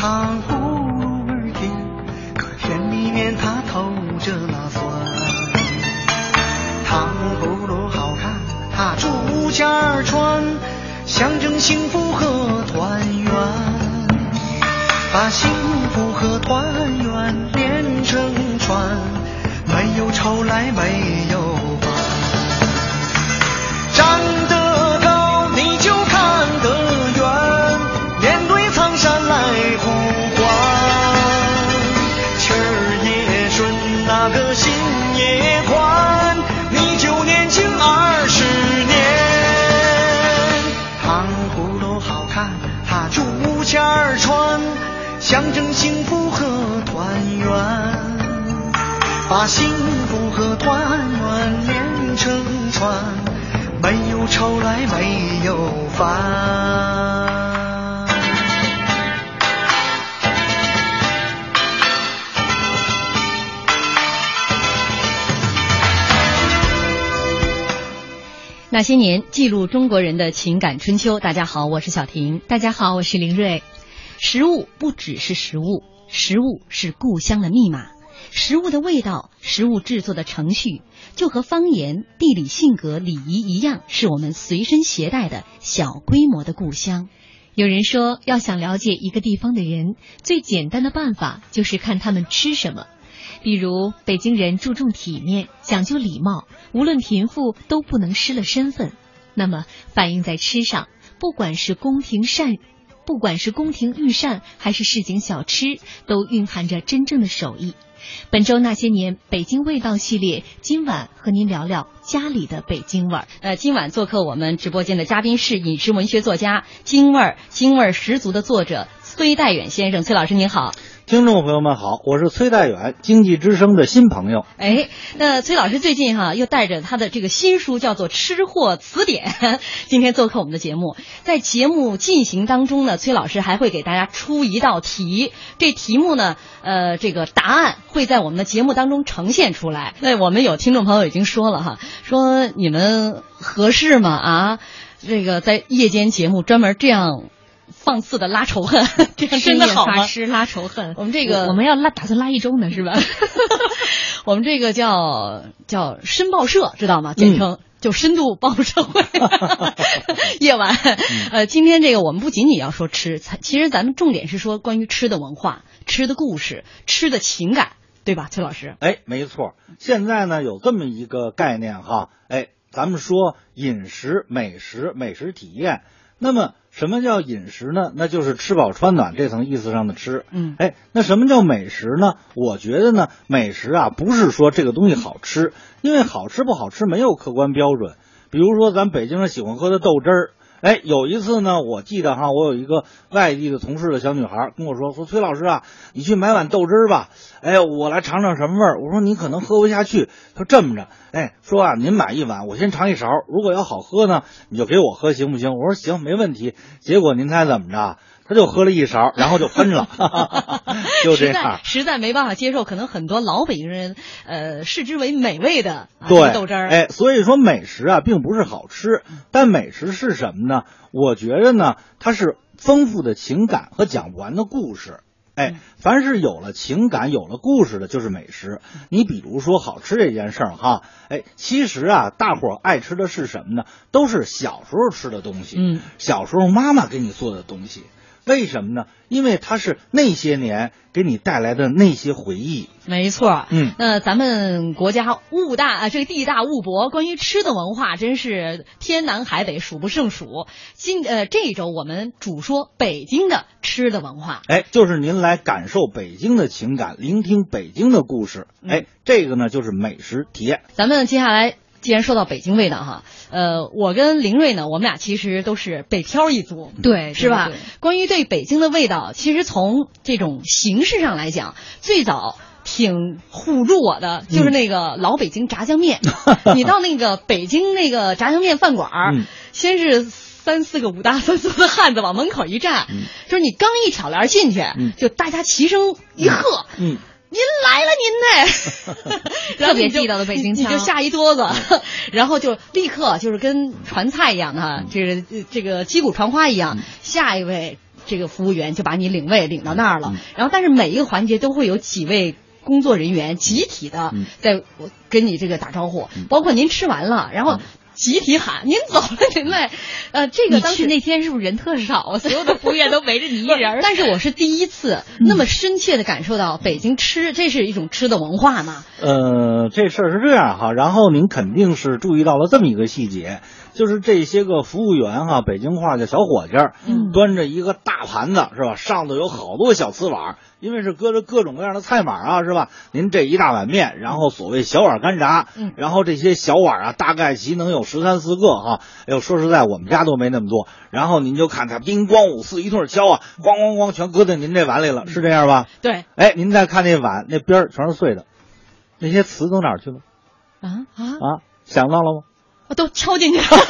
糖葫芦儿甜，可甜里面它透着那酸。糖葫芦好看，它竹签儿穿，象征幸福和团圆。把幸福和团圆连成串，没有愁来没有象征幸福和团圆。把幸福和团圆连成串，没有愁来没有烦。那些年，记录中国人的情感春秋。大家好，我是小婷。大家好，我是林瑞。食物不只是食物，食物是故乡的密码。食物的味道，食物制作的程序，就和方言、地理性格、礼仪一样，是我们随身携带的小规模的故乡。有人说，要想了解一个地方的人，最简单的办法就是看他们吃什么。比如，北京人注重体面，讲究礼貌，无论贫富都不能失了身份。那么，反映在吃上，不管是宫廷膳，不管是宫廷御膳，还是市井小吃，都蕴含着真正的手艺。本周那些年北京味道系列，今晚和您聊聊家里的北京味儿。呃，今晚做客我们直播间的嘉宾是饮食文学作家、京味儿京味儿十足的作者崔代远先生。崔老师您好。听众朋友们好，我是崔代远，经济之声的新朋友。哎，那崔老师最近哈、又带着他的这个新书叫做《吃货词典》，今天做客我们的节目。在节目进行当中呢，崔老师还会给大家出一道题，这题目呢，呃，这个答案会在我们的节目当中呈现出来。那我们有听众朋友已经说了哈，说你们合适吗？啊，这个在夜间节目专门这样。放肆的拉仇恨，这样真的好吗？吃拉仇恨，我们这个我们要拉，打算拉一周呢，是吧？我们这个叫叫申报社，知道吗？简称、嗯、就深度报社会。夜晚，呃，今天这个我们不仅仅要说吃，其实咱们重点是说关于吃的文化、吃的故事、吃的情感，对吧，崔老师？哎，没错。现在呢有这么一个概念哈，哎，咱们说饮食、美食、美食体验，那么。什么叫饮食呢？那就是吃饱穿暖这层意思上的吃。嗯，哎，那什么叫美食呢？我觉得呢，美食啊，不是说这个东西好吃，因为好吃不好吃没有客观标准。比如说，咱北京人喜欢喝的豆汁儿，哎，有一次呢，我记得哈，我有一个外地的同事的小女孩跟我说，说崔老师啊，你去买碗豆汁儿吧，哎，我来尝尝什么味儿。我说你可能喝不下去。他说这么着，哎，说啊，您买一碗，我先尝一勺，如果要好喝呢，你就给我喝行不行？我说行，没问题。结果您猜怎么着？他就喝了一勺，然后就喷了，就这实在样。实在没办法接受，可能很多老北京人呃视之为美味的、啊、对豆汁儿。哎，所以说美食啊，并不是好吃，但美食是什么呢？我觉得呢，它是丰富的情感和讲不完的故事。哎，凡是有了情感、有了故事的，就是美食。你比如说好吃这件事儿哈，哎，其实啊，大伙儿爱吃的是什么呢？都是小时候吃的东西，嗯，小时候妈妈给你做的东西。为什么呢？因为它是那些年给你带来的那些回忆。没错，嗯那咱们国家物大啊，这个地大物博，关于吃的文化真是天南海北数不胜数。今呃这一周我们主说北京的吃的文化。哎，就是您来感受北京的情感，聆听北京的故事。嗯哎，这个呢就是美食体验。咱们接下来既然说到北京味道哈，呃，我跟林瑞呢，我们俩其实都是北漂一族，对，是吧对？对关于对北京的味道，其实从这种形式上来讲，最早。挺唬住我的，就是那个老北京炸酱面。你到那个北京那个炸酱面饭馆儿，嗯先是三四个五大三粗的汉子往门口一站，就是你刚一挑帘进去，嗯就大家齐声一喝，嗯，您来了，您呢？然后特别地道的北京你腔就下一桌子，然后就立刻就是跟传菜一样的哈，这个这个击鼓传花一样，下一位这个服务员就把你领位领到那儿了。然后，但是每一个环节都会有几位。工作人员集体的嗯。在我跟你这个打招呼，包括您吃完了，然后集体喊您走了，您来，呃，这个当时那天是不是人特少啊？所有的服务员都围着你一人儿。但是我是第一次嗯那么深切的感受到北京吃，这是一种吃的文化嘛。呃，这事儿是这样哈，然后您肯定是注意到了这么一个细节，就是这些个服务员哈，北京话叫小伙计儿，嗯端着一个大盘子是吧？上头有好多小瓷碗，因为是搁着各种各样的菜码啊是吧？您这一大碗面，然后所谓小碗干炸，嗯然后这些小碗啊，大概其能有十三四个哈。哎呦，说实在，我们家都没那么多。然后您就看他叮咣五四一顿敲啊，咣咣咣全搁在您这碗里了，是这样吧？对哎，您再看那碗，那边儿全是碎的，那些瓷都哪儿去了？啊啊，啊，想到了吗？都敲进去了。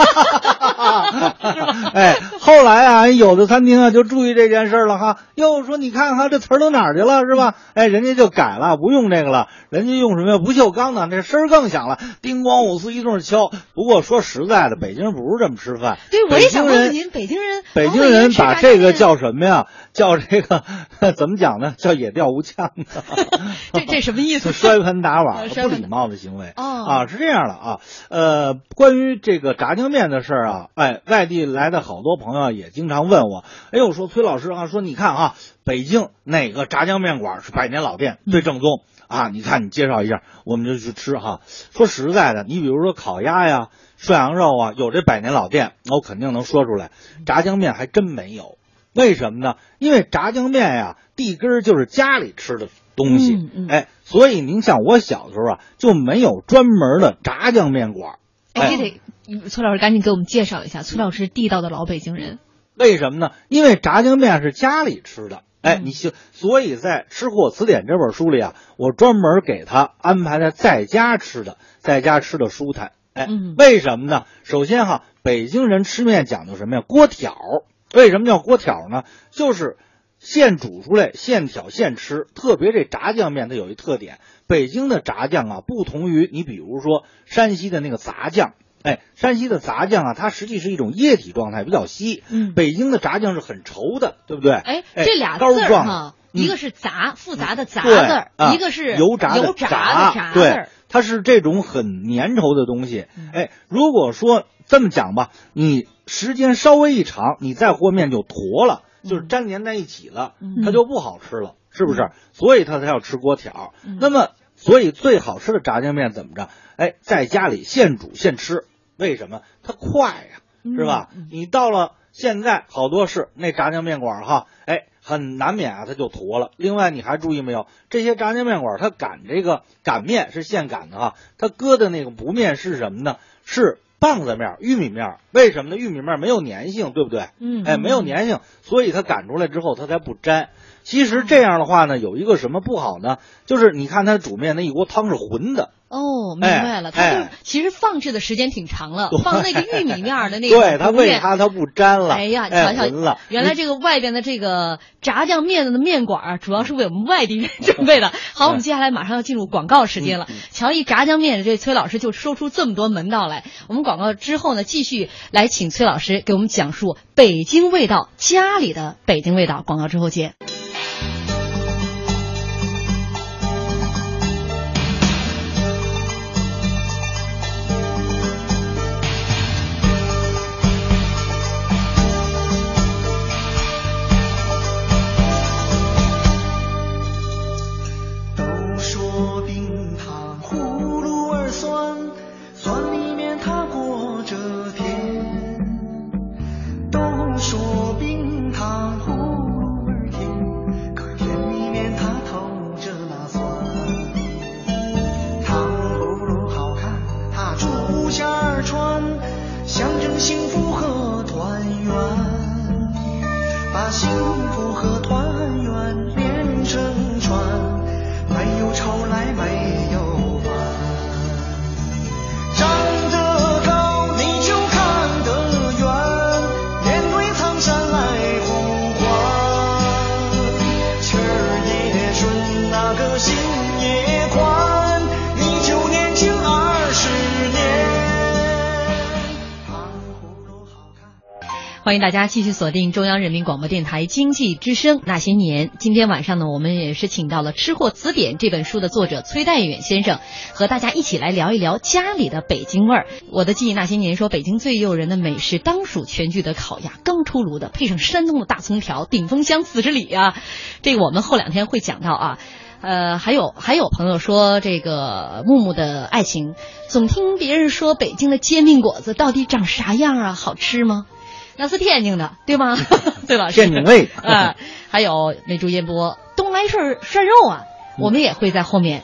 哎，后来啊，有的餐厅啊就注意这件事了哈，又说你看看这词儿都哪儿去了是吧？哎，人家就改了，不用这个了，人家用什么呀？不锈钢的，这声儿更响了，叮咣五四一顿敲。不过说实在的，北京人不是这么吃饭，对，我也想问您，北京人，北京人把这个叫什么呀？叫这个 怎么讲呢？叫野钓无枪的。这这什么意思？摔盆打碗不礼貌的行为哦啊，是这样的啊。呃，关于这个炸酱面的事儿啊，哎，外地来的好多朋友也经常问我，哎呦，说崔老师啊，说你看啊，北京哪个炸酱面馆是百年老店最正宗啊？你看你介绍一下，我们就去吃哈。说实在的，你比如说烤鸭呀、涮羊肉啊，有这百年老店，我肯定能说出来。炸酱面还真没有。为什么呢？因为炸酱面呀，地根儿就是家里吃的东西，哎，所以您像我小时候啊，就没有专门的炸酱面馆儿。哎，这得崔老师赶紧给我们介绍一下，崔老师地道的老北京人。为什么呢？因为炸酱面是家里吃的，哎，嗯你就所以在《吃货词典》这本书里啊，我专门给他安排在在家吃的，在家吃的舒坦。哎，嗯为什么呢？首先哈，北京人吃面讲究什么呀？锅挑。为什么叫锅挑呢？就是现煮出来，现挑现吃。特别这炸酱面它有一特点，北京的炸酱啊，不同于你比如说山西的那个杂酱。哎，山西的杂酱啊，它实际是一种液体状态，比较稀。嗯北京的炸酱是很稠的，对不对？哎，这俩字儿膏状哈，嗯一个是杂，复杂的杂字儿，啊一个是油炸的油炸字对儿。，它是这种很粘稠的东西。嗯哎，如果说这么讲吧，你时间稍微一长，你再和面就坨了，就是粘连在一起了，嗯它就不好吃了，是不是？所以它才要吃锅条。嗯那么，所以最好吃的炸酱面怎么着？哎，在家里现煮现吃，为什么？它快呀、是吧？嗯你到了现在，好多是那炸酱面馆哈，哎，很难免啊，它就坨了。另外，你还注意没有？这些炸酱面馆它擀这个擀面是现擀的哈，它搁的那个不面是什么呢？是棒子面、玉米面。为什么呢？玉米面没有粘性，对不对？嗯哎，没有粘性，所以它擀出来之后它才不粘。其实这样的话呢，有一个什么不好呢？就是你看它煮面那一锅汤是浑的，哦，明白了，它其实放置的时间挺长了，对放那个玉米面儿的那个 对它为它它不粘了，哎呀，哎瞧瞧原来这个外边的这个炸酱面的面馆儿，主要是为我们外地人准备的。好，我们接下来马上要进入广告时间了。瞧一炸酱面，这崔老师就说出这么多门道来。我们广告之后呢，继续来请崔老师给我们讲述北京味道，家里的北京味道。广告之后见。把欢迎大家继续锁定中央人民广播电台经济之声那些年。今天晚上呢，我们也是请到了《吃货词典》这本书的作者崔代远先生，和大家一起来聊一聊家里的北京味儿。我的记忆那些年说，北京最诱人的美食当属全聚德烤鸭，刚出炉的，配上山东的大葱条，顶峰香四十里啊。这个我们后两天会讲到啊。呃，还有还有朋友说，这个木木的爱情，总听别人说北京的煎饼果子到底长啥样啊？好吃吗？那是天津的，对吗？对老师，天津味啊、还有美珠烟波东来顺涮肉啊，我们也会在后面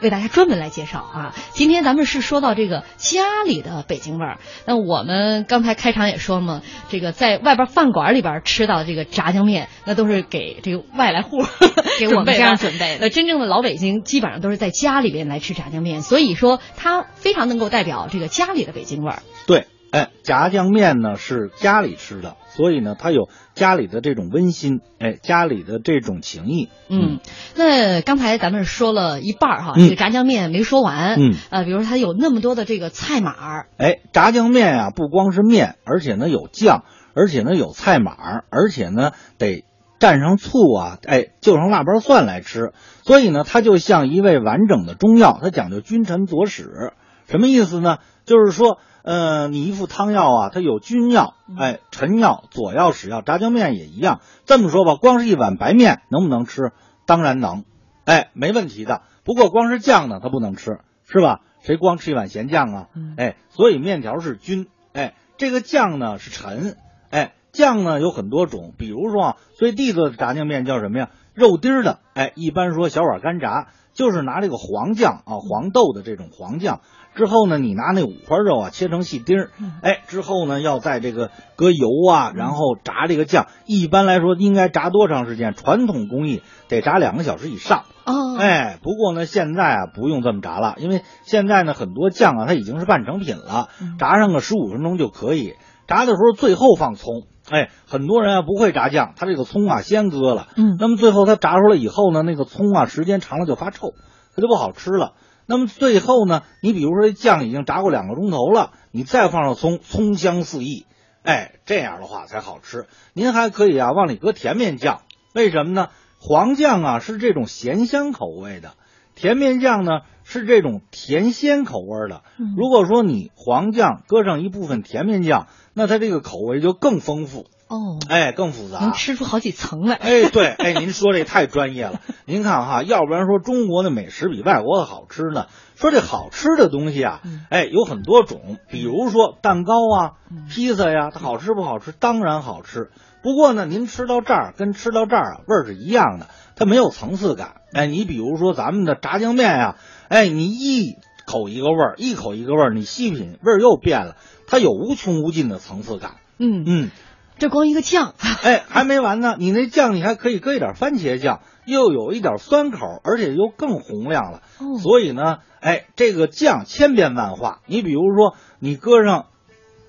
为大家专门来介绍啊。今天咱们是说到这个家里的北京味儿，那我们刚才开场也说嘛，这个在外边饭馆里边吃到这个炸酱面，那都是给这个外来户 给我们这样准准备的那，真正的老北京基本上都是在家里边来吃炸酱面，所以说它非常能够代表这个家里的北京味儿。对，哎，炸酱面呢是家里吃的，所以呢它有家里的这种温馨，哎，家里的这种情谊。嗯，那刚才咱们说了一半儿哈，嗯这个炸酱面没说完。嗯，呃，比如说它有那么多的这个菜码儿，哎，炸酱面啊，不光是面，而且呢有酱，而且呢有菜码儿，而且呢得蘸上醋啊，哎，就上腊八蒜来吃。所以呢，它就像一味完整的中药，它讲究君臣佐使。什么意思呢？就是说，呃，你一副汤药啊，它有君药，哎，臣药、佐药、使药，炸酱面也一样。这么说吧，光是一碗白面能不能吃？当然能，哎，没问题的。不过光是酱呢，它不能吃，是吧？谁光吃一碗咸酱啊？哎，所以面条是君，哎，这个酱呢是臣，哎，酱呢有很多种，比如说啊，最地道的炸酱面叫什么呀？肉丁儿的，哎，一般说小碗干炸，就是拿这个黄酱啊，黄豆的这种黄酱。之后呢，你拿那五花肉啊切成细丁儿，哎，之后呢要在这个搁油啊，然后炸这个酱。一般来说应该炸多长时间？传统工艺得炸两个小时以上。哦，哎，不过呢，现在啊不用这么炸了，因为现在呢很多酱啊它已经是半成品了，炸上个十五分钟就可以。炸的时候最后放葱，哎，很多人啊不会炸酱，他这个葱啊先搁了，嗯那么最后他炸出来以后呢，那个葱啊时间长了就发臭，它就不好吃了。那么最后呢，你比如说这酱已经炸过两个钟头了，你再放上葱，葱香四溢，哎，这样的话才好吃。您还可以啊往里搁甜面酱，为什么呢？黄酱啊是这种咸香口味的，甜面酱呢是这种甜鲜口味的。如果说你黄酱搁上一部分甜面酱，那它这个口味就更丰富，哦，哎，更复杂。能吃出好几层来。哎，对，哎，您说这太专业了。您看哈，要不然说中国的美食比外国的好吃呢？说这好吃的东西啊，哎，有很多种，比如说蛋糕啊、披萨呀，它好吃不好吃？当然好吃。不过呢，您吃到这儿跟吃到这儿啊，味儿是一样的，它没有层次感。哎，你比如说咱们的炸酱面呀、哎，你一口一个味儿，一口一个味儿，你细品，味儿又变了，它有无穷无尽的层次感。嗯，嗯，这光一个酱，哎，还没完呢，你那酱你还可以搁一点番茄酱，又有一点酸口，而且又更红亮了。哦所以呢，哎，这个酱千变万化。你比如说，你搁上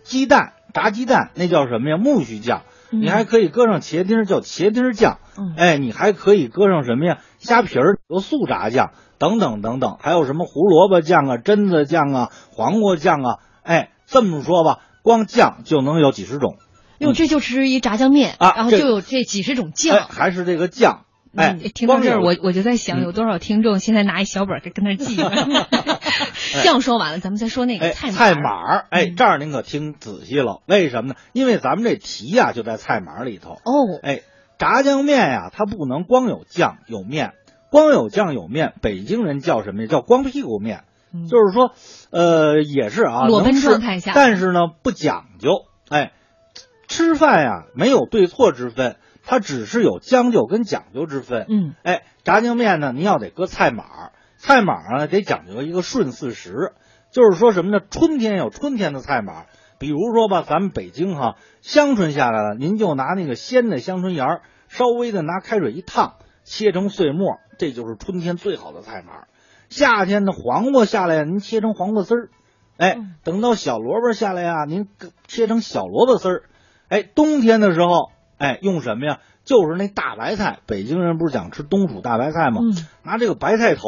鸡蛋，炸鸡蛋，那叫什么呀？木须酱。你还可以搁上茄丁，叫茄丁酱。嗯哎，你还可以搁上什么呀？虾皮儿，有素炸酱，等等等等，还有什么胡萝卜酱啊、榛子酱啊、黄瓜酱啊。哎，这么说吧，光酱就能有几十种。哟，这就吃一炸酱面，啊然后就有这几十种哎，酱。还是这个酱。哎，嗯听到这儿，我我就在想，嗯有多少听众现在拿一小本儿跟那记。酱说完了，咱们再说那个哎，菜菜码码儿，哎，嗯这儿您可听仔细了，为什么呢？因为咱们这题呀、就在菜码儿里头。哦，哎，炸酱面呀、它不能光有酱有面，光有酱有面，北京人叫什么呀？叫光屁股面。嗯就是说，呃，也是啊，裸奔状态下但是呢不讲究。哎，吃饭呀没有对错之分，它只是有将就跟讲究之分。嗯，哎，炸酱面呢，您要得搁菜码儿，菜码儿呢得讲究一个顺四时，就是说什么呢？春天有春天的菜码儿，比如说吧，咱们北京哈香椿下来了，您就拿那个鲜的香椿芽儿，稍微的拿开水一烫，切成碎末，这就是春天最好的菜码儿。夏天的黄瓜下来，您切成黄瓜丝儿，哎，等到小萝卜下来呀，您切成小萝卜丝儿，哎，冬天的时候，哎，用什么呀？就是那大白菜，北京人不是讲吃冬储大白菜吗？嗯拿这个白菜头，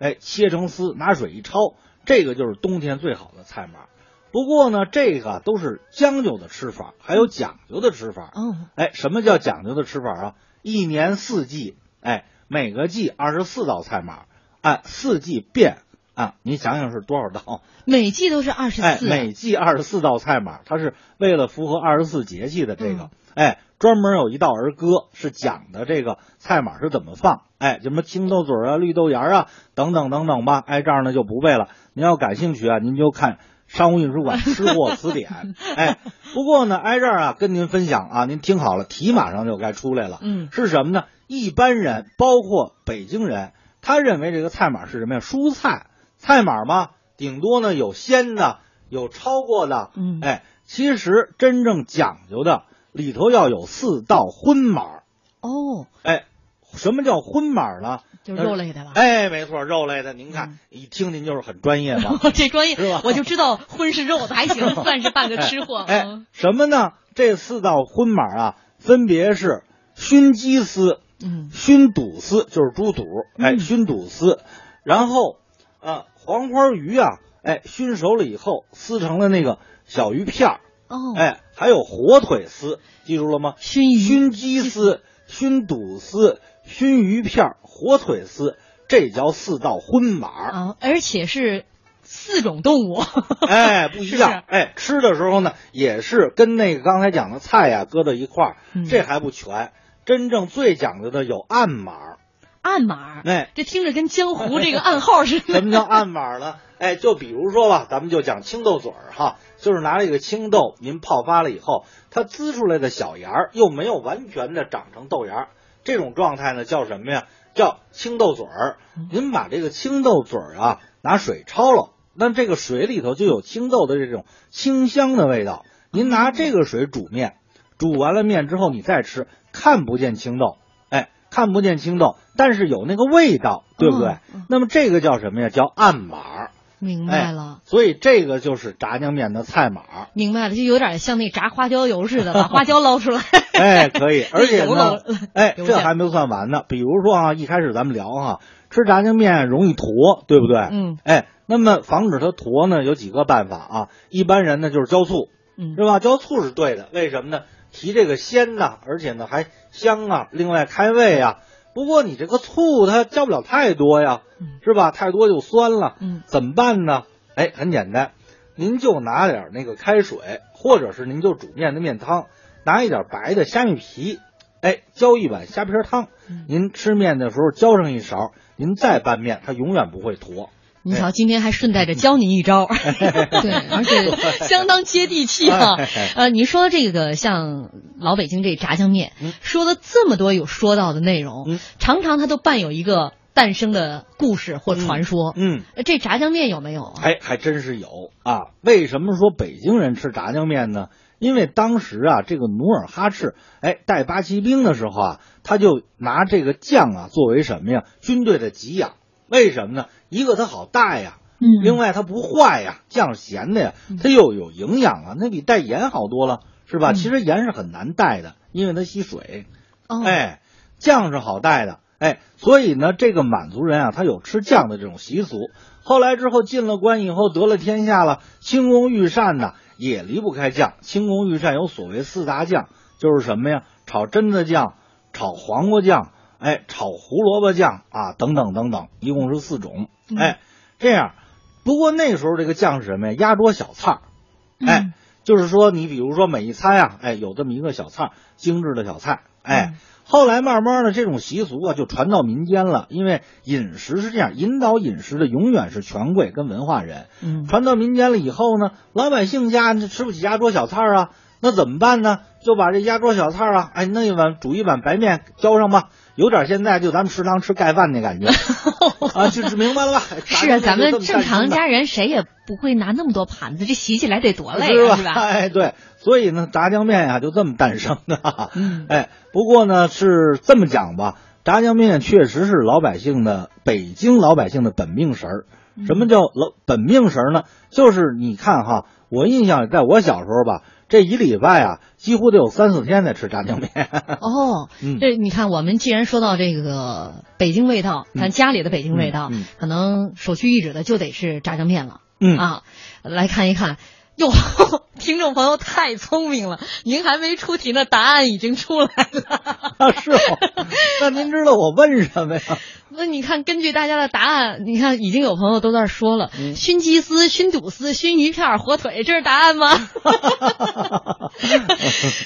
哎，切成丝，拿水一焯，这个就是冬天最好的菜码。不过呢，这个都是将就的吃法，还有讲究的吃法。嗯，哎，什么叫讲究的吃法啊？一年四季，哎，每个季二十四道菜码，按四季变啊，你想想是多少道？每季都是二十哎，四，每季二十四道菜码，它是为了符合二十四节气的这个，嗯哎，专门有一道儿歌是讲的这个菜码是怎么放，哎，什么青豆嘴儿啊、绿豆芽儿啊等等等等吧，哎，这儿呢就不背了。您要感兴趣啊，您就看商务印书馆吃货词典，哎，不过呢，挨这儿啊跟您分享啊，您听好了，题马上就该出来了，嗯是什么呢？一般人，包括北京人，他认为这个菜码是什么呀？蔬菜菜码嘛，顶多呢有鲜的，有超过的，嗯。哎，其实真正讲究的里头要有四道荤码，哦，哎，什么叫荤码呢？就是肉类的吧。哎，没错，肉类的，您嗯。看一听您就是很专业吧？这专业是吧？我就知道荤是肉的，还行，算是半个吃货。哎嗯，什么呢？这四道荤码啊，分别是熏鸡丝、嗯。熏肚丝，就是猪肚，哎，嗯。熏肚丝，然后啊，黄花鱼啊，哎，熏熟了以后撕成了那个小鱼片儿，哦，哎，还有火腿丝，记住了吗？熏鱼熏鸡丝、熏肚丝、熏鱼片儿、火腿丝，这叫四道荤码儿。啊，而且是四种动物。哎，不一是样。哎，吃的时候呢，也是跟那个刚才讲的菜呀、搁到一块儿，嗯这还不全。真正最讲究的有暗码儿。暗码，哎，这听着跟江湖这个暗号似的。什么叫暗码呢？哎，就比如说吧，咱们就讲青豆嘴儿哈，就是拿这个青豆，您泡发了以后，它滋出来的小芽儿又没有完全的长成豆芽儿，这种状态呢叫什么呀？叫青豆嘴儿。您把这个青豆嘴儿啊拿水焯了，那这个水里头就有青豆的这种清香的味道。您拿这个水煮面，煮完了面之后你再吃，看不见青豆，哎，看不见青豆，但是有那个味道，对不对？嗯那么这个叫什么呀？叫暗码。明白了。所以这个就是炸酱面的菜码。明白了，就有点像那炸花椒油似的，把花椒捞出来。哎，可以，而且呢漏，哎，这还没算完呢。比如说啊，一开始咱们聊哈，吃炸酱面容易坨，对不对？嗯，哎，那么防止它坨呢，有几个办法啊。一般人呢就是浇醋，嗯是吧？浇醋是对的，为什么呢？提这个鲜呐，而且呢还香啊，另外开胃啊。不过你这个醋它浇不了太多呀，嗯是吧？太多就酸了，嗯，怎么办呢？哎，很简单，您就拿点儿那个开水，或者是您就煮面的面汤，拿一点白的虾米皮，哎，浇一碗虾皮汤。嗯您吃面的时候浇上一勺，您再拌面，它永远不会坨。你瞧，今天还顺带着教您一招，对，而且相当接地气哈、哎呃，您说这个像老北京这炸酱面，嗯说了这么多有说到的内容，嗯常常它都伴有一个诞生的故事或传说。嗯，呃这炸酱面有没有啊？哎，还真是有啊。为什么说北京人吃炸酱面呢？因为当时啊，这个努尔哈赤哎带八旗兵的时候啊，他就拿这个酱啊作为什么呀？军队的给养。为什么呢？一个它好带呀，嗯另外它不坏呀，酱是咸的呀，它又有营养啊，那比带盐好多了，是吧？嗯其实盐是很难带的，因为它吸水。哦，哎，酱是好带的，哎，所以呢，这个满族人啊，他有吃酱的这种习俗。后来之后进了关以后，得了天下了，清宫御膳呢也离不开酱。清宫御膳有所谓四大酱，就是什么呀？炒榛子酱、炒黄瓜酱，哎，炒胡萝卜酱啊，等等等等，一共是四种。哎，这样。不过那时候这个酱是什么呀？压桌小菜儿，哎，嗯就是说你比如说每一餐啊，哎，有这么一个小菜儿，精致的小菜，哎。后来慢慢的，这种习俗啊就传到民间了。因为饮食是这样，引导饮食的永远是权贵跟文化人。嗯传到民间了以后呢，老百姓家吃不起压桌小菜啊，那怎么办呢？就把这压桌小菜啊，哎，弄一碗煮一碗白面浇上吧，有点现在就咱们食堂吃盖饭那感觉 啊，就是明白了吧？是啊，咱们正常家。人谁也不会拿那么多盘子，这洗起来得多累是吧？啊，是吧？哎，对，所以呢，炸酱面呀、就这么诞生的。嗯哎，不过呢是这么讲吧，炸酱面确实是老百姓的北京老百姓的本命食儿。嗯什么叫老本命食儿呢？就是你看哈，我印象里，在我小时候吧，这一礼拜啊，几乎得有三四天在吃炸酱面。哦，嗯这你看，我们既然说到这个北京味道，咱家里的北京味道，嗯嗯可能首屈一指的就得是炸酱面了。嗯啊，来看一看。哟，听众朋友太聪明了，您还没出题呢，答案已经出来了。啊，是哦。那您知道我问什么呀？那你看，根据大家的答案，你看已经有朋友都在说了，嗯熏鸡丝、熏肚丝、熏鱼片、火腿，这是答案吗？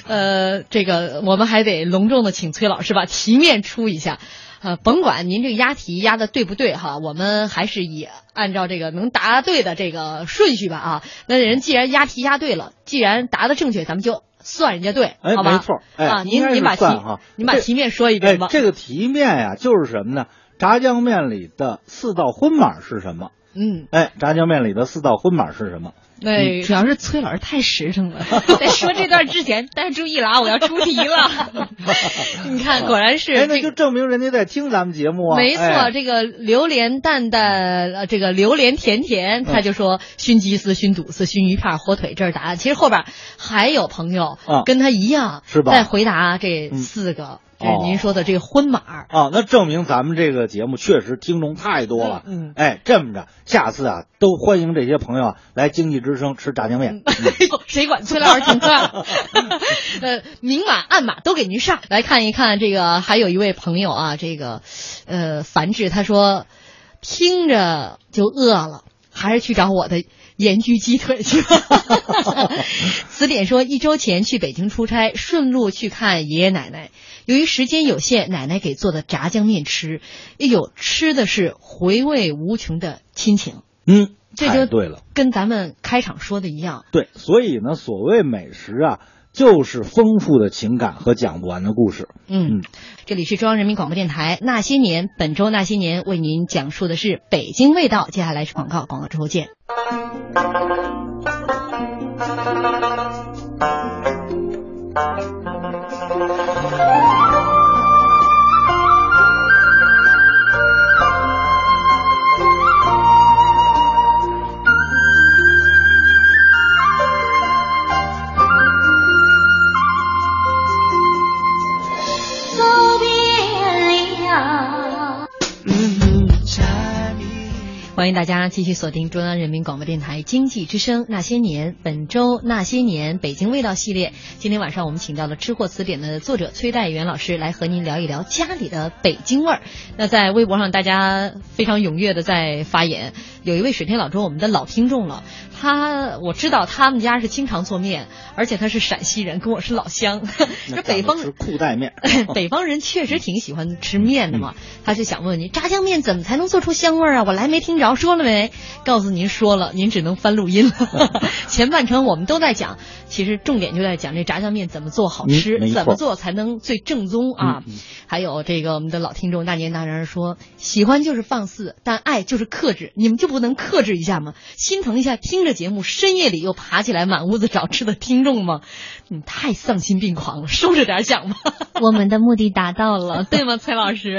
呃，这个我们还得隆重的请崔老师把题面出一下。呃，甭管您这个押题押的对不对哈，我们还是以按照这个能答对的这个顺序吧啊。那人既然押题押对了，既然答的正确，咱们就算人家对，哎，好吧？没错。哎，啊，您您把题哈，您把题面说一遍吧。哎，这个题面呀，就是什么呢？炸酱面里的四道荤码是什么？嗯，哎，炸酱面里的四道荤码是什么？那主要是崔老师太实诚了，在说这段之前，但是注意了啊，我要出题了。你看，果然是哎，那。就证明人家在听咱们节目啊。没错，哎这个榴莲蛋蛋，呃，这个榴莲甜甜，他就说熏鸡丝、熏肚丝、熏鱼片、火腿，这是答案。其实后边还有朋友啊跟他一样，是吧在回答这四个，这是哦您说的这个荤码儿。啊，那证明咱们这个节目确实听众太多了。嗯嗯哎，这么着，下次啊，都欢迎这些朋友啊来经济之声吃炸酱面。哎呦，谁管崔老师请客？呃，明码暗码都给您上。来看一看这个，还有一位朋友啊，这个，呃，樊志他说，听着就饿了，还是去找我的盐焗鸡腿去吧。词典说，一周前去北京出差，顺路去看爷爷奶奶。由于时间有限，奶奶给做的炸酱面吃，哎呦，吃的是回味无穷的亲情。嗯，这就对了。跟咱们开场说的一样，对，所以呢，所谓美食啊，就是丰富的情感和讲不完的故事。嗯嗯，这里是中央人民广播电台《那些年》，本周《那些年》为您讲述的是北京味道。接下来是广告，广告之后见。欢迎大家继续锁定中央人民广播电台经济之声《那些年》，本周《那些年北京味道》系列。今天晚上我们请到了《吃货词典》的作者崔代元老师来和您聊一聊家里的北京味儿。那在微博上，大家非常踊跃的在发言。有一位水天老周，我们的老听众了，他我知道他们家是经常做面，而且他是陕西人，跟我是老乡。这北方是裤带面。北方人确实挺喜欢吃面的嘛，他就想问你，炸酱面怎么才能做出香味儿啊？我来没听着条说了没？告诉您说了，您只能翻录音了。前半程我们都在讲，其实重点就在讲这炸酱面怎么做好吃，嗯怎么做才能最正宗啊。嗯嗯还有这个我们的老听众大年大人说，喜欢就是放肆，但爱就是克制，你们就不能克制一下吗？心疼一下听着节目深夜里又爬起来满屋子找吃的听众吗？你太丧心病狂了，收着点想吧，我们的目的达到了，对吗，崔老师？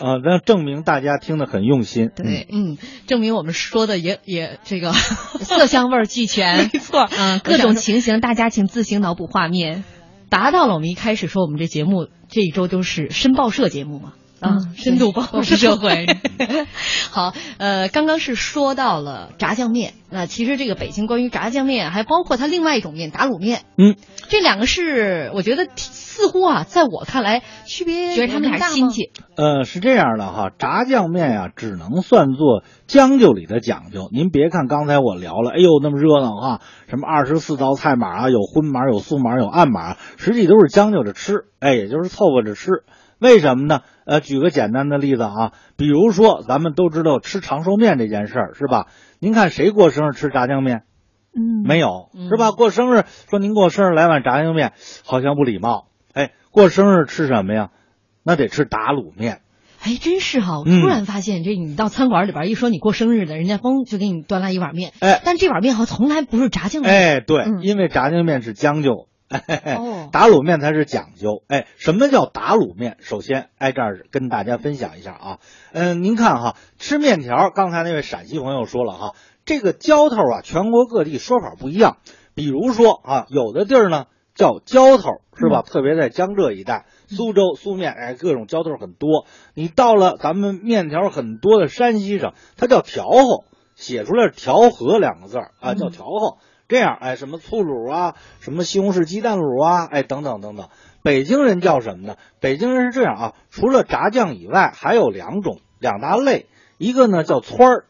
啊，那证明大家听得很用心。对，嗯，证明我们说的也也这个 色香味儿俱全，没错，嗯，各种情形，大家请自行脑补画面。达到了我们一开始说我们这节目这一周都是深报社节目嘛。啊，嗯深度报报复社会。好，呃，刚刚是说到了炸酱面，那其实这个北京关于炸酱面，还包括它另外一种面打卤面，嗯，这两个是我觉得似乎啊，在我看来区别觉得他们俩是亲戚，呃，是这样的哈，炸酱面呀、只能算作将就里的讲究。您别看刚才我聊了，哎呦那么热闹哈，什么二十四道菜码啊，有荤码，有素码，有暗码，实际都是将就着吃，哎，也就是凑合着吃。为什么呢？呃，举个简单的例子啊，比如说咱们都知道吃长寿面这件事儿是吧？您看谁过生日吃炸酱面？嗯，没有嗯是吧？过生日说您过生日来碗炸酱面，好像不礼貌。哎，过生日吃什么呀？那得吃打卤面。哎，真是哈！我嗯突然发现，这你到餐馆里边一说你过生日的，人家嘣就给你端来一碗面，哎但这碗面好像从来不是炸酱面。哎，对，嗯因为炸酱面是将就，哎，哦打卤面才是讲究。哎，什么叫打卤面？首先，哎，这儿跟大家分享一下啊。嗯，您看哈，吃面条，刚才那位陕西朋友说了哈，这个浇头啊，全国各地说法不一样。比如说啊，有的地儿呢叫浇头，是吧？特别在江浙一带，苏州苏面，哎，各种浇头很多。你到了咱们面条很多的山西省，它叫调和，写出来是调和两个字儿啊，叫调和。这样，哎，什么醋卤啊，什么西红柿鸡蛋卤啊，哎，等等等等。北京人叫什么呢？北京人是这样啊，除了炸酱以外，还有两种两大类，一个呢叫汆儿，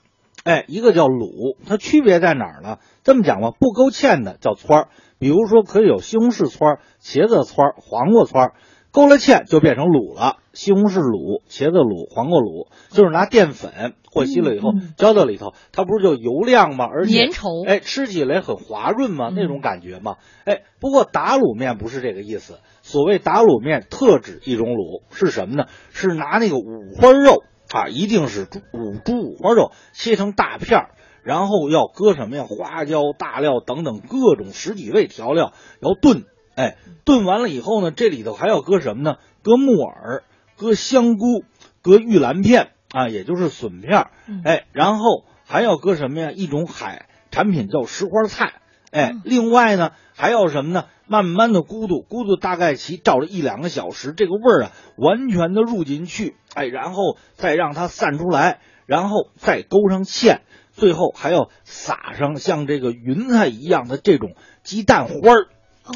哎，一个叫卤。它区别在哪儿呢？这么讲吧，不勾芡的叫汆儿，比如说可以有西红柿汆儿、茄子汆儿、黄瓜汆儿，勾了芡就变成卤了。西红柿卤、茄子卤、黄瓜卤，就是拿淀粉和稀了以后嗯浇到里头，它不是就油亮吗？而且粘稠哎，吃起来很滑润嘛，嗯那种感觉嘛。哎，不过打卤面不是这个意思。所谓打卤面，特指一种卤是什么呢？是拿那个五花肉啊，一定是猪五猪五花肉切成大片儿，然后要搁什么呀？花椒、大料等等各种十几味调料，要炖。哎，炖完了以后呢，这里头还要搁什么呢？搁木耳，搁香菇，搁玉兰片啊，也就是笋片儿。哎，然后还要搁什么呀？一种海产品叫石花菜。哎，另外呢，还要什么呢？慢慢的咕嘟咕嘟，大概其照了一两个小时，这个味儿啊，完全的入进去。哎，然后再让它散出来，然后再勾上芡，最后还要撒上像这个云彩一样的这种鸡蛋花儿。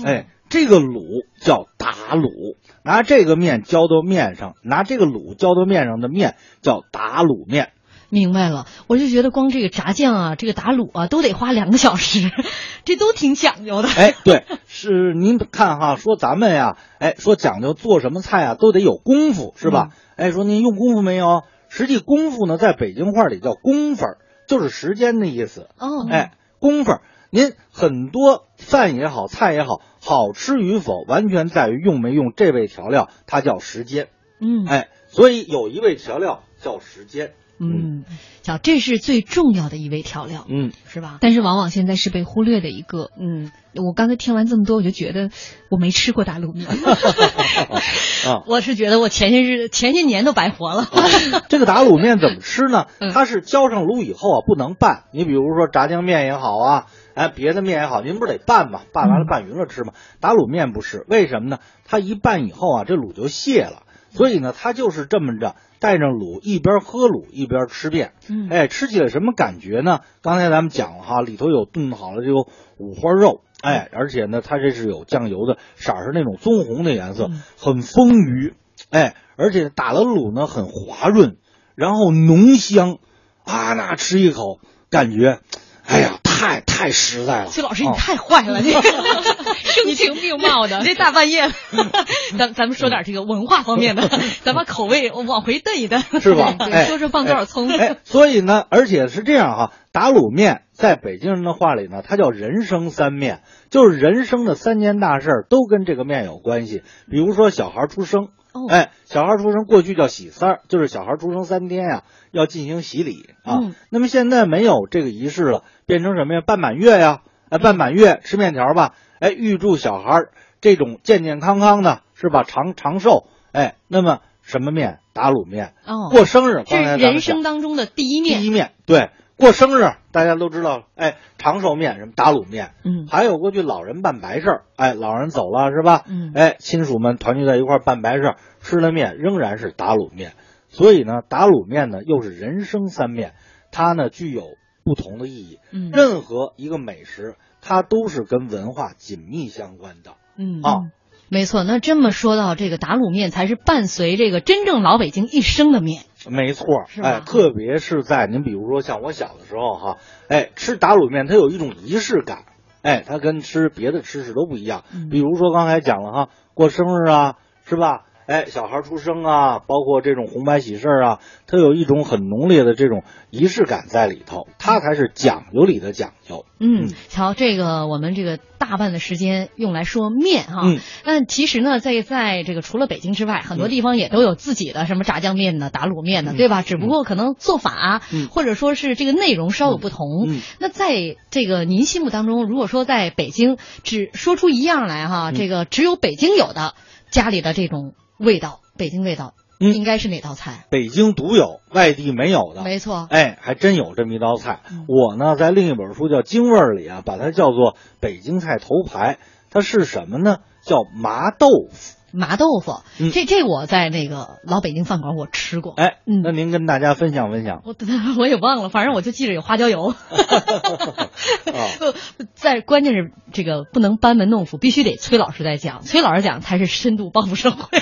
哎，这个卤叫打卤，拿这个面浇到面上，拿这个卤浇到面上的面叫打卤面。明白了，我就觉得光这个炸酱啊，这个打卤啊，都得花两个小时，这都挺讲究的。哎，对，是您看哈，说咱们呀，哎，说讲究做什么菜啊，都得有功夫，是吧？哎，说您用功夫没有？实际功夫呢，在北京话里叫功夫，就是时间的意思。哦，哎，工分儿，您很多饭也好，菜也好，好吃与否，完全在于用没用这味调料，它叫时间。嗯，哎，所以有一味调料叫时间。嗯，叫，这是最重要的一味调料，嗯，是吧？但是往往现在是被忽略的一个。嗯，我刚才听完这么多，我就觉得我没吃过打卤面。啊，我是觉得我前些日前些年都白活了。这个打卤面怎么吃呢嗯？它是浇上卤以后啊，不能拌。你比如说炸酱面也好啊，哎，别的面也好，您不是得拌吗？拌完了拌匀了吃吗？打卤面不是，为什么呢？它一拌以后啊，这卤就泄了，所以呢，他就是这么着带着卤，一边喝卤一边吃面。嗯。哎，吃起来什么感觉呢？刚才咱们讲了哈，里头有炖好了这个五花肉，哎，而且呢，它这是有酱油的，色儿是那种棕红的颜色，嗯。很丰腴，哎，而且打了卤呢很滑润，然后浓香，啊，那吃一口感觉，哎呀，太太太实在了。崔老师，你啊太坏了，你声情并茂的你这大半夜了，咱咱们说点这个文化方面的，咱把口味往回蹬一蹬，是吧？对哎说说放多少葱哎，哎所以呢，而且是这样哈，打卤面在北京人的话里呢，它叫人生三面，就是人生的三件大事都跟这个面有关系。比如说小孩出生，哦哎，小孩出生过去叫喜三儿，就是小孩出生三天呀、要进行洗礼啊。嗯那么现在没有这个仪式了，变成什么呀？办满月呀，哎，办满月吃面条吧，哎，预祝小孩这种健健康康的，是吧？长长寿，哎，那么什么面？打卤面。哦，过生日，这是刚才咱们讲人生当中的第一面第一面，对，过生日大家都知道，哎，长寿面什么打卤面，嗯。还有过去老人办白事儿，哎，老人走了是吧？嗯。哎，亲属们团聚在一块儿办白事儿，吃的面仍然是打卤面，所以呢，打卤面呢又是人生三面，它呢具有不同的意义。嗯。任何一个美食，它都是跟文化紧密相关的。嗯啊没错，那这么说到这个打卤面，才是伴随这个真正老北京一生的面。没错，哎，特别是在您比如说像我小的时候哈，哎，吃打卤面它有一种仪式感，哎，它跟吃别的吃食都不一样。嗯比如说刚才讲了哈，过生日啊，是吧？哎，小孩出生啊，包括这种红白喜事啊，它有一种很浓烈的这种仪式感在里头，它才是讲究里的讲究。嗯嗯，瞧这个我们这个大半的时间用来说面哈，嗯但其实呢，在在这个除了北京之外，很多地方也都有自己的什么炸酱面呢、打卤面呢，对吧？只不过可能做法或者说是这个内容稍有不同。嗯那在这个您心目当中，如果说在北京只说出一样来哈，嗯这个只有北京有的家里的这种味道，北京味道，嗯应该是哪道菜？北京独有，外地没有的。没错，哎，还真有这么一道菜。嗯我呢，在另一本书叫《京味儿》里啊，把它叫做北京菜头牌。它是什么呢？叫麻豆腐。麻豆腐，嗯这这我在那个老北京饭馆我吃过。哎，嗯那您跟大家分享分享。我 我也忘了，反正我就记着有花椒油。啊 在关键是这个不能班门弄斧，必须得崔老师在讲，崔老师讲才是深度报复社会。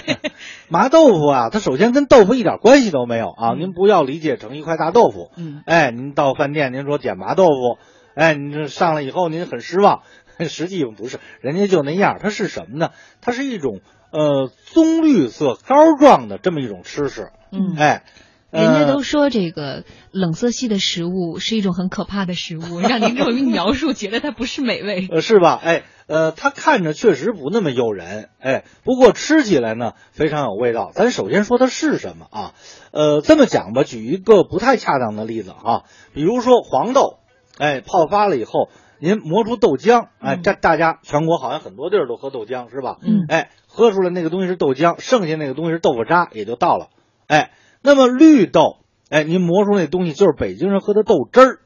麻豆腐啊，它首先跟豆腐一点关系都没有啊，嗯您不要理解成一块大豆腐。嗯哎，您到饭店您说点麻豆腐，哎，您这上来以后您很失望，实际不是，人家就那样。它是什么呢？它是一种呃棕绿色膏状的这么一种吃食。嗯哎，人家呃都说这个冷色系的食物是一种很可怕的食物，让您这么一描述，觉得它不是美味。呃，是吧？哎，呃，它看着确实不那么诱人，哎，不过吃起来呢非常有味道。咱首先说它是什么啊？呃，这么讲吧，举一个不太恰当的例子啊，比如说黄豆，哎，泡发了以后，您磨出豆浆，哎，这大家全国好像很多地儿都喝豆浆是吧？嗯哎，喝出来那个东西是豆浆，剩下那个东西是豆腐渣，也就到了。哎，那么绿豆，哎，您磨出那东西就是北京人喝的豆汁儿。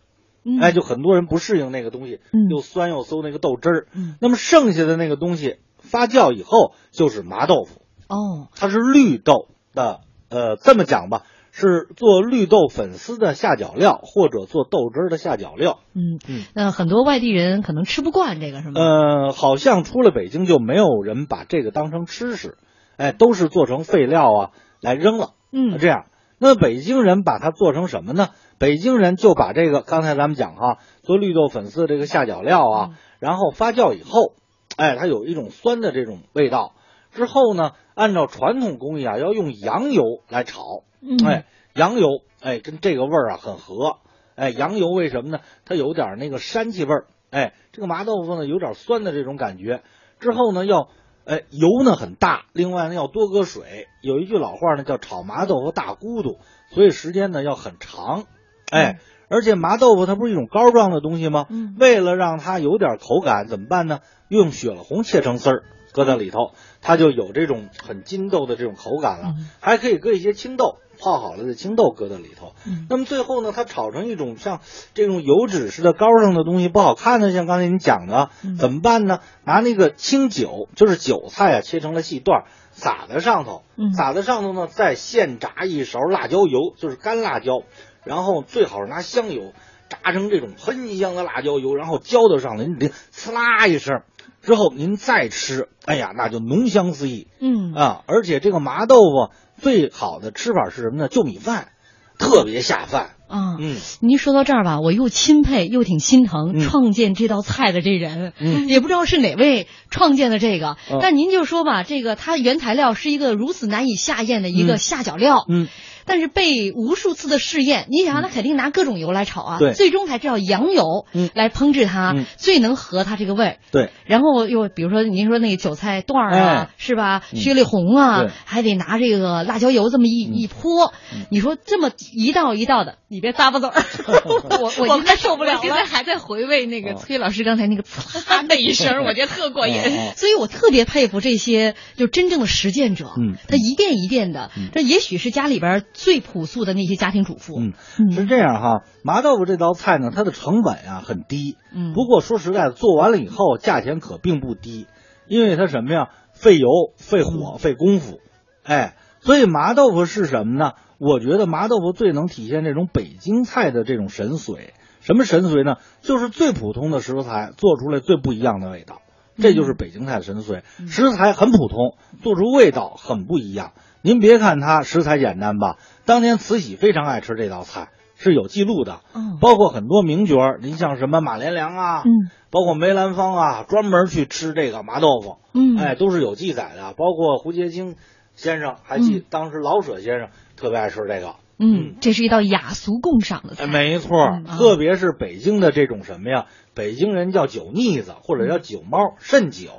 嗯哎，就很多人不适应那个东西，嗯又酸又馊那个豆汁儿。嗯那么剩下的那个东西发酵以后就是麻豆腐，哦，它是绿豆的，呃，这么讲吧，是做绿豆粉丝的下脚料，或者做豆汁儿的下脚料。嗯嗯那很多外地人可能吃不惯这个是吗？呃，好像出了北京就没有人把这个当成吃食，哎，都是做成废料啊来扔了。嗯这样，那北京人把它做成什么呢？北京人就把这个刚才咱们讲哈，做绿豆粉丝这个下脚料啊，然后发酵以后，哎，它有一种酸的这种味道。之后呢，按照传统工艺啊，要用羊油来炒，嗯哎，羊油，哎，跟这个味儿啊很合。哎，羊油为什么呢？它有点那个膻气味儿。哎，这个麻豆腐呢有点酸的这种感觉。之后呢要，哎，油呢很大，另外呢要多搁水。有一句老话呢叫炒麻豆腐大咕嘟，所以时间呢要很长。哎，而且麻豆腐它不是一种膏状的东西吗？嗯为了让它有点口感，怎么办呢？用雪了红切成丝儿，搁在里头，它就有这种很筋豆的这种口感了。嗯还可以搁一些青豆，泡好了的青豆搁到里头。嗯。那么最后呢，它炒成一种像这种油脂似的膏状的东西，不好看的，像刚才你讲的，嗯。怎么办呢？拿那个青韭，就是韭菜啊，切成了细段儿，撒在上头，嗯。撒在上头呢，再现炸一勺辣椒油，就是干辣椒，然后最好是拿香油炸成这种喷香的辣椒油，然后浇到上来，您呲啦一声，之后您再吃，哎呀，那就浓香四溢。嗯。啊，而且这个麻豆腐最好的吃法是什么呢？就米饭，特别下饭。啊。嗯。您说到这儿吧，我又钦佩又挺心疼嗯。创建这道菜的这人，嗯。也不知道是哪位创建的这个，嗯。但您就说吧，这个它原材料是一个如此难以下咽的一个嗯。下脚料，嗯，但是被无数次的试验，你想，他肯定拿各种油来炒啊，对。最终才知道羊油嗯。来烹制它、嗯。最能合它这个味儿。对，然后又比如说您说那个韭菜段儿啊，哎。是吧？嗯。血里红啊对，还得拿这个辣椒油这么一、嗯一泼、嗯你说这么一道一道的，你别咂巴嘴儿，我我我现在受不了我现在。还在回味那个哦。崔老师刚才那个 呲的一声，我觉得特过瘾。哦。所以我特别佩服这些就真正的实践者，嗯。他一遍一遍的，嗯。这也许是家里边最朴素的那些家庭主妇，嗯，嗯是这样哈。麻豆腐这道菜呢，它的成本呀很低，嗯不过说实在的，做完了以后价钱可并不低，因为它什么呀，费油、费火、费功夫，哎，所以麻豆腐是什么呢？我觉得麻豆腐最能体现这种北京菜的这种神髓。什么神髓呢？就是最普通的食材做出来最不一样的味道，这就是北京菜的神髓。食材很普通，做出味道很不一样。您别看它食材简单吧，当年慈禧非常爱吃这道菜，是有记录的。嗯包括很多名角儿，您像什么马连良啊，嗯包括梅兰芳啊，专门去吃这个麻豆腐，嗯哎，都是有记载的。包括胡洁清先生，还记、嗯当时老舍先生特别爱吃这个。嗯，这是一道雅俗共赏的菜，哎，没错嗯，啊特别是北京的这种什么呀，北京人叫酒腻子或者叫酒猫肾酒，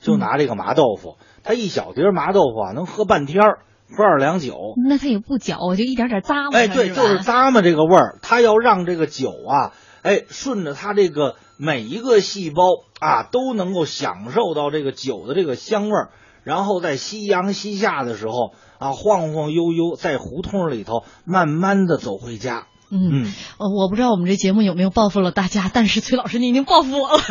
就拿这个麻豆腐，它一小碟麻豆腐啊，能喝半天儿，喝二两酒。那他也不搅，我就一点点咂摸。哎，对，就是咂摸这个味儿，它要让这个酒啊，哎，顺着他这个每一个细胞啊，都能够享受到这个酒的这个香味儿，然后在夕阳西下的时候啊，晃晃悠悠在胡同里头慢慢的走回家。嗯，嗯，呃，我不知道我们这节目有没有报复了大家，但是崔老师您已经报复我了。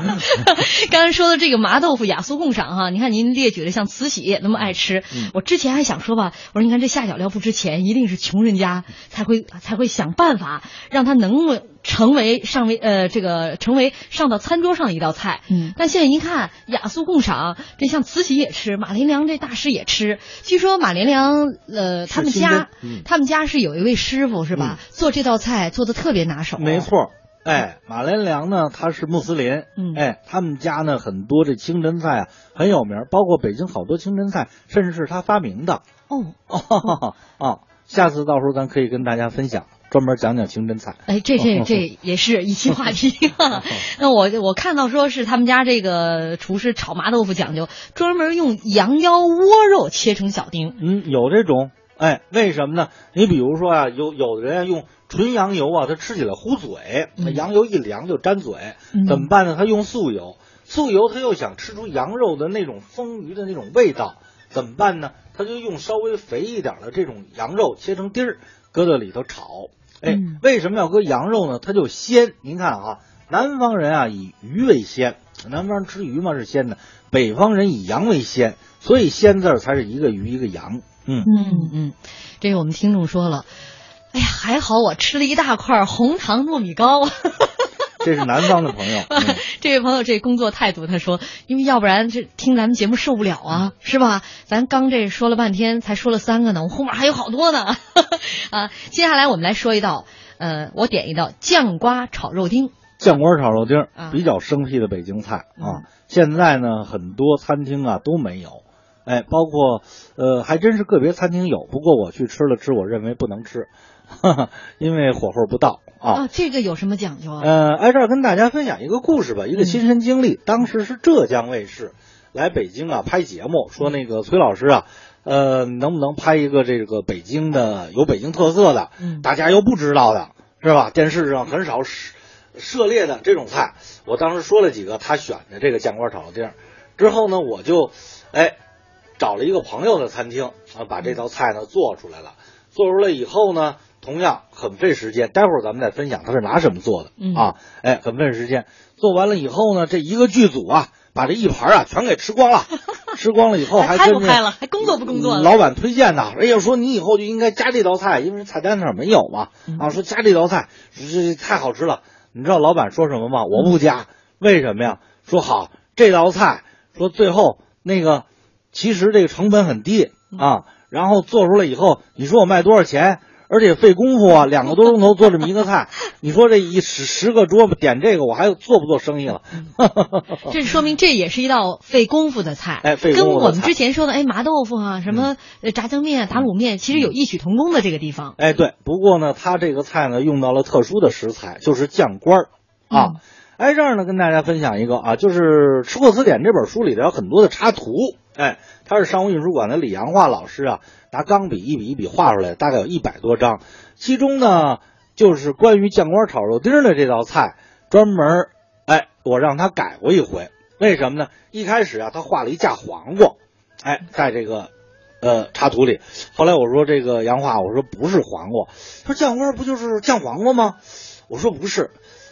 刚才说的这个麻豆腐雅俗共赏哈，你看您列举的像慈禧也那么爱吃，嗯我之前还想说吧，我说你看这下脚料不值钱，一定是穷人家才会才会想办法让他能够成为上为呃这个成为上到餐桌上的一道菜。嗯但现在您看雅俗共赏，这像慈禧也吃，马连良这大师也吃。据说马连良呃他们家、嗯他们家是有一位师傅是吧？做这道菜做的特别拿手。没。错。哎，马连良呢，他是穆斯林，嗯哎，他们家呢很多这清真菜啊很有名，包括北京好多清真菜，甚至是他发明的。哦，哦 哦，下次到时候咱可以跟大家分享，专门讲讲清真菜。哎，这这 这也是一期话题。那我我看到说是他们家这个厨师炒麻豆腐讲究专门用羊腰窝肉切成小丁。嗯，有这种，哎，为什么呢？你比如说啊，有有的人啊用纯羊油啊，他吃起来糊嘴，那嗯羊油一凉就粘嘴，嗯怎么办呢？他用素油，素油他又想吃出羊肉的那种丰腴的那种味道，怎么办呢？他就用稍微肥一点的这种羊肉切成丁儿，搁到里头炒。哎，嗯为什么要搁羊肉呢？它就鲜。您看啊，南方人啊以鱼为鲜，南方人吃鱼嘛是鲜的，北方人以羊为鲜，所以鲜字儿才是一个鱼一个羊。嗯，嗯嗯，这个我们听众说了。哎呀，还好我吃了一大块红糖糯米糕。这是南方的朋友。嗯 这位朋友这工作态度，他说，因为要不然这听咱们节目受不了啊，是吧？咱刚这说了半天，才说了三个呢，我后面还有好多呢。啊，接下来我们来说一道，呃，我点一道酱瓜炒肉丁。酱瓜炒肉丁啊比较生僻的北京菜嗯啊，现在呢很多餐厅啊都没有，哎，包括呃还真是个别餐厅有，不过我去吃了吃，我认为不能吃，哈哈，因为火候不到啊。啊，这个有什么讲究啊？呃，挨这儿跟大家分享一个故事吧，一个嗯亲身经历。当时是浙江卫视来北京啊拍节目，说那个崔老师啊，呃，能不能拍一个这个北京的有北京特色的，嗯大家又不知道的，是吧？电视上很少涉涉猎的这种菜。我当时说了几个他选的这个酱瓜炒肉丁，之后呢，我就哎找了一个朋友的餐厅啊，把这道菜呢做出来了。做出来以后呢，同样很费时间。待会儿咱们再分享他是拿什么做的、嗯啊，哎，很费时间。做完了以后呢，这一个剧组啊，把这一盘啊全给吃光了。吃光了以后还还拍跟这不拍了？还工作不工作了？老板推荐的，哎呀，说你以后就应该加这道菜，因为菜单上没有嘛。嗯啊，说加这道菜，说这太好吃了。你知道老板说什么吗？我不加，为什么呀？说好这道菜，说最后那个其实这个成本很低嗯啊，然后做出来以后，你说我卖多少钱？而且费功夫啊，两个多钟头做这么一个菜，你说这一十十个桌子点这个，我还做不做生意了？这说明这也是一道费功夫的菜，哎费功跟我们之前说的哎麻豆腐啊，什么呃炸酱面、打卤面，其实有异曲同工的这个地方。哎，对，不过呢，它这个菜呢用到了特殊的食材，就是酱瓜儿啊。嗯哎，这儿呢跟大家分享一个啊，就是《吃货词典》这本书里头有很多的插图，哎，他是商务印书馆的李阳化老师啊拿钢笔一笔一笔画出来，大概有一百多张，其中呢就是关于酱瓜炒肉丁的这道菜，专门哎我让他改过一回，为什么呢？一开始啊他画了一架黄瓜，哎，在这个呃插图里，后来我说这个杨化，我说不是黄瓜，他说酱瓜不就是酱黄瓜吗？我说不是，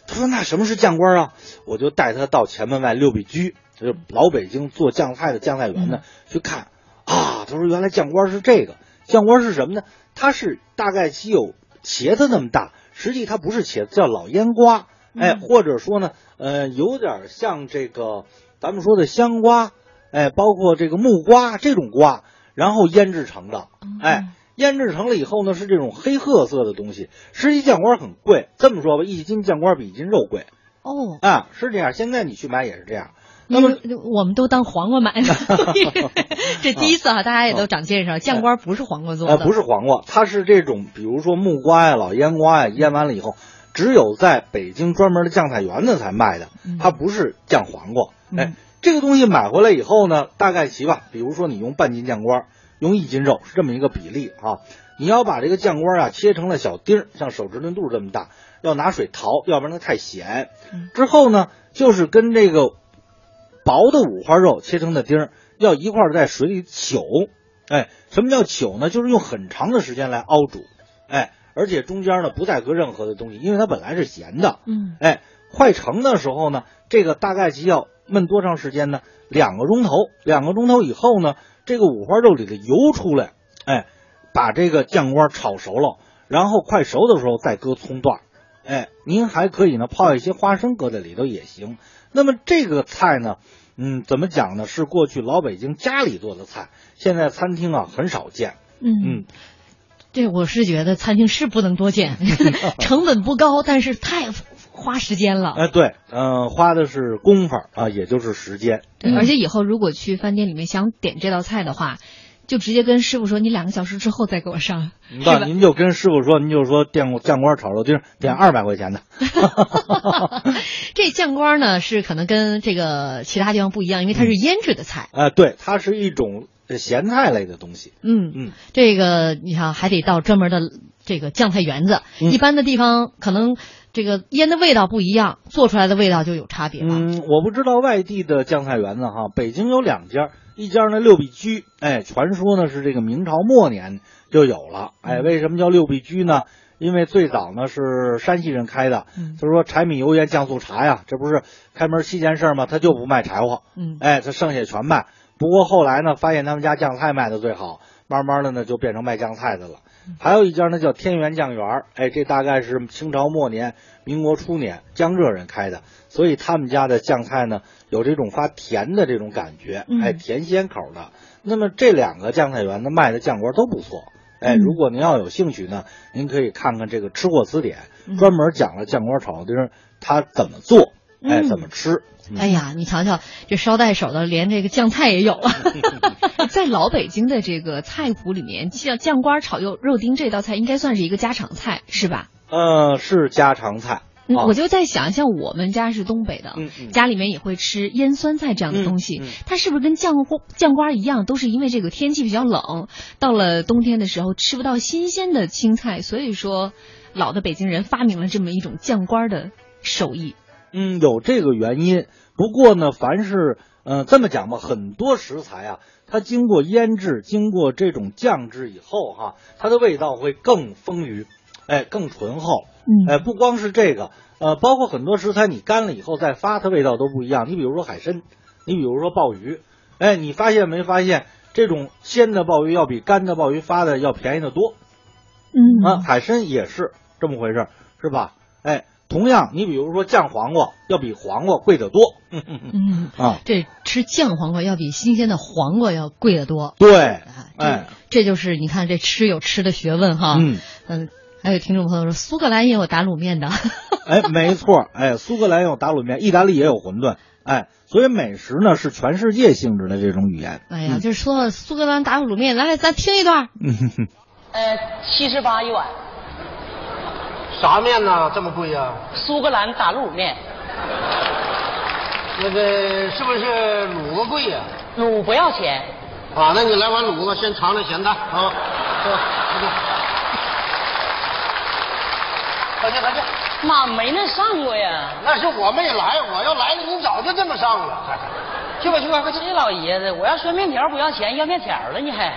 他说那什么是酱瓜啊？我就带他到前门外六必居，就是老北京做酱菜的酱菜员呢，去看啊。他说原来酱瓜是这个，酱瓜是什么呢？它是大概只有茄子那么大，实际它不是茄子，叫老腌瓜，哎，或者说呢，呃，有点像这个咱们说的香瓜，哎，包括这个木瓜这种瓜，然后腌制成的，哎。腌制成了以后呢，是这种黑褐色的东西。实际酱瓜很贵，这么说吧，一斤酱瓜比一斤肉贵哦，啊，是这样。现在你去买也是这样。那么我们都当黄瓜买的，这第一次啊，大家也都长见识了，酱瓜不是黄瓜做呃，的，不是黄瓜，它是这种，比如说木瓜呀、老腌瓜呀，腌完了以后，只有在北京专门的酱菜园子才卖的，它不是酱黄瓜。哎，这个东西买回来以后呢，大概齐吧，比如说你用半斤酱瓜，用一斤肉，是这么一个比例啊。你要把这个酱瓜啊切成了小丁儿，像手指头肚这么大，要拿水淘，要不然它太咸。之后呢，就是跟这个薄的五花肉切成的丁儿，要一块儿在水里糗。哎，什么叫糗呢？就是用很长的时间来熬煮。哎，而且中间呢不再搁任何的东西，因为它本来是咸的。嗯，哎，快成的时候呢，这个大概其要焖多长时间呢？两个钟头。两个钟头以后呢，这个五花肉里的油出来，哎，把这个酱瓜炒熟了，然后快熟的时候再搁葱段儿。哎，您还可以呢泡一些花生搁在里头也行。那么这个菜呢，嗯，怎么讲呢？是过去老北京家里做的菜，现在餐厅啊很少见。嗯嗯，这我是觉得餐厅是不能多见，成本不高，但是太花时间了。哎，对，嗯、花的是功夫啊，也就是时间。对，而且以后如果去饭店里面想点这道菜的话，就直接跟师傅说，你两个小时之后再给我上。那您就跟师傅说，您就说酱酱瓜炒肉丁儿点二百块钱的。这酱瓜呢是可能跟这个其他地方不一样，因为它是腌制的菜。啊、对，它是一种呃咸菜类的东西。嗯嗯，这个你看还得到专门的这个酱菜园子，嗯一般的地方可能这个腌的味道不一样，做出来的味道就有差别了。嗯，我不知道外地的酱菜园子哈，北京有两家，一家呢六必居，哎，传说呢是这个明朝末年就有了，哎，为什么叫六必居呢？因为最早呢是山西人开的，嗯就是说柴米油盐酱醋茶呀，这不是开门七件事吗？他就不卖柴火，嗯哎，他剩下全卖。不过后来呢，发现他们家酱菜卖的最好，慢慢的呢就变成卖酱菜的了。还有一家呢叫天元酱园儿，哎，这大概是清朝末年、民国初年江浙人开的，所以他们家的酱菜呢有这种发甜的这种感觉，嗯。哎，甜鲜口的。那么这两个酱菜园呢卖的酱锅都不错。哎，嗯。如果您要有兴趣呢，您可以看看这个《吃货词典》，嗯。专门讲了酱锅炒肉丁儿它怎么做，哎，嗯怎么吃。嗯哎呀，你瞧瞧，这捎带手的，连这个酱菜也有了。在老北京的这个菜谱里面，酱酱瓜炒肉肉丁这道菜应该算是一个家常菜，是吧？呃，是家常菜。我就在想，像我们家是东北的，嗯嗯家里面也会吃腌酸菜这样的东西，它是不是跟酱瓜酱瓜一样，都是因为这个天气比较冷，到了冬天的时候吃不到新鲜的青菜，所以说老的北京人发明了这么一种酱瓜的手艺。嗯，有这个原因。不过呢，凡是呃这么讲吧，很多食材啊，它经过腌制、经过这种酱制以后哈、它的味道会更丰腴，哎，更醇厚。嗯哎，不光是这个，呃，包括很多食材你干了以后再发，它味道都不一样。你比如说海参，你比如说鲍鱼，哎，你发现没发现这种鲜的鲍鱼要比干的鲍鱼发的要便宜的多？嗯啊，海参也是这么回事儿，是吧？哎，同样，你比如说酱黄瓜要比黄瓜贵得多。嗯啊，这吃酱黄瓜要比新鲜的黄瓜要贵得多。对，啊，这、哎，这就是你看这吃有吃的学问哈。嗯嗯，还有听众朋友说苏格兰也有打卤面的。哎，没错，哎，苏格兰有打卤面，意大利也有馄饨，哎，所以美食呢是全世界性质的这种语言。哎呀，就是说苏格兰打卤面，来，咱听一段。嗯哼哼，呃，七十八一碗，啥面呢？这么贵呀、苏格兰打卤面，那个是不是卤子贵呀、卤不要钱。啊？那你来碗卤子，先尝尝咸淡啊。快去快去！妈没那上过呀。那是我没来，我要来了，你早就这么上了。去吧去吧，快去！这老爷子，我要说面条不要钱，要面条了你还？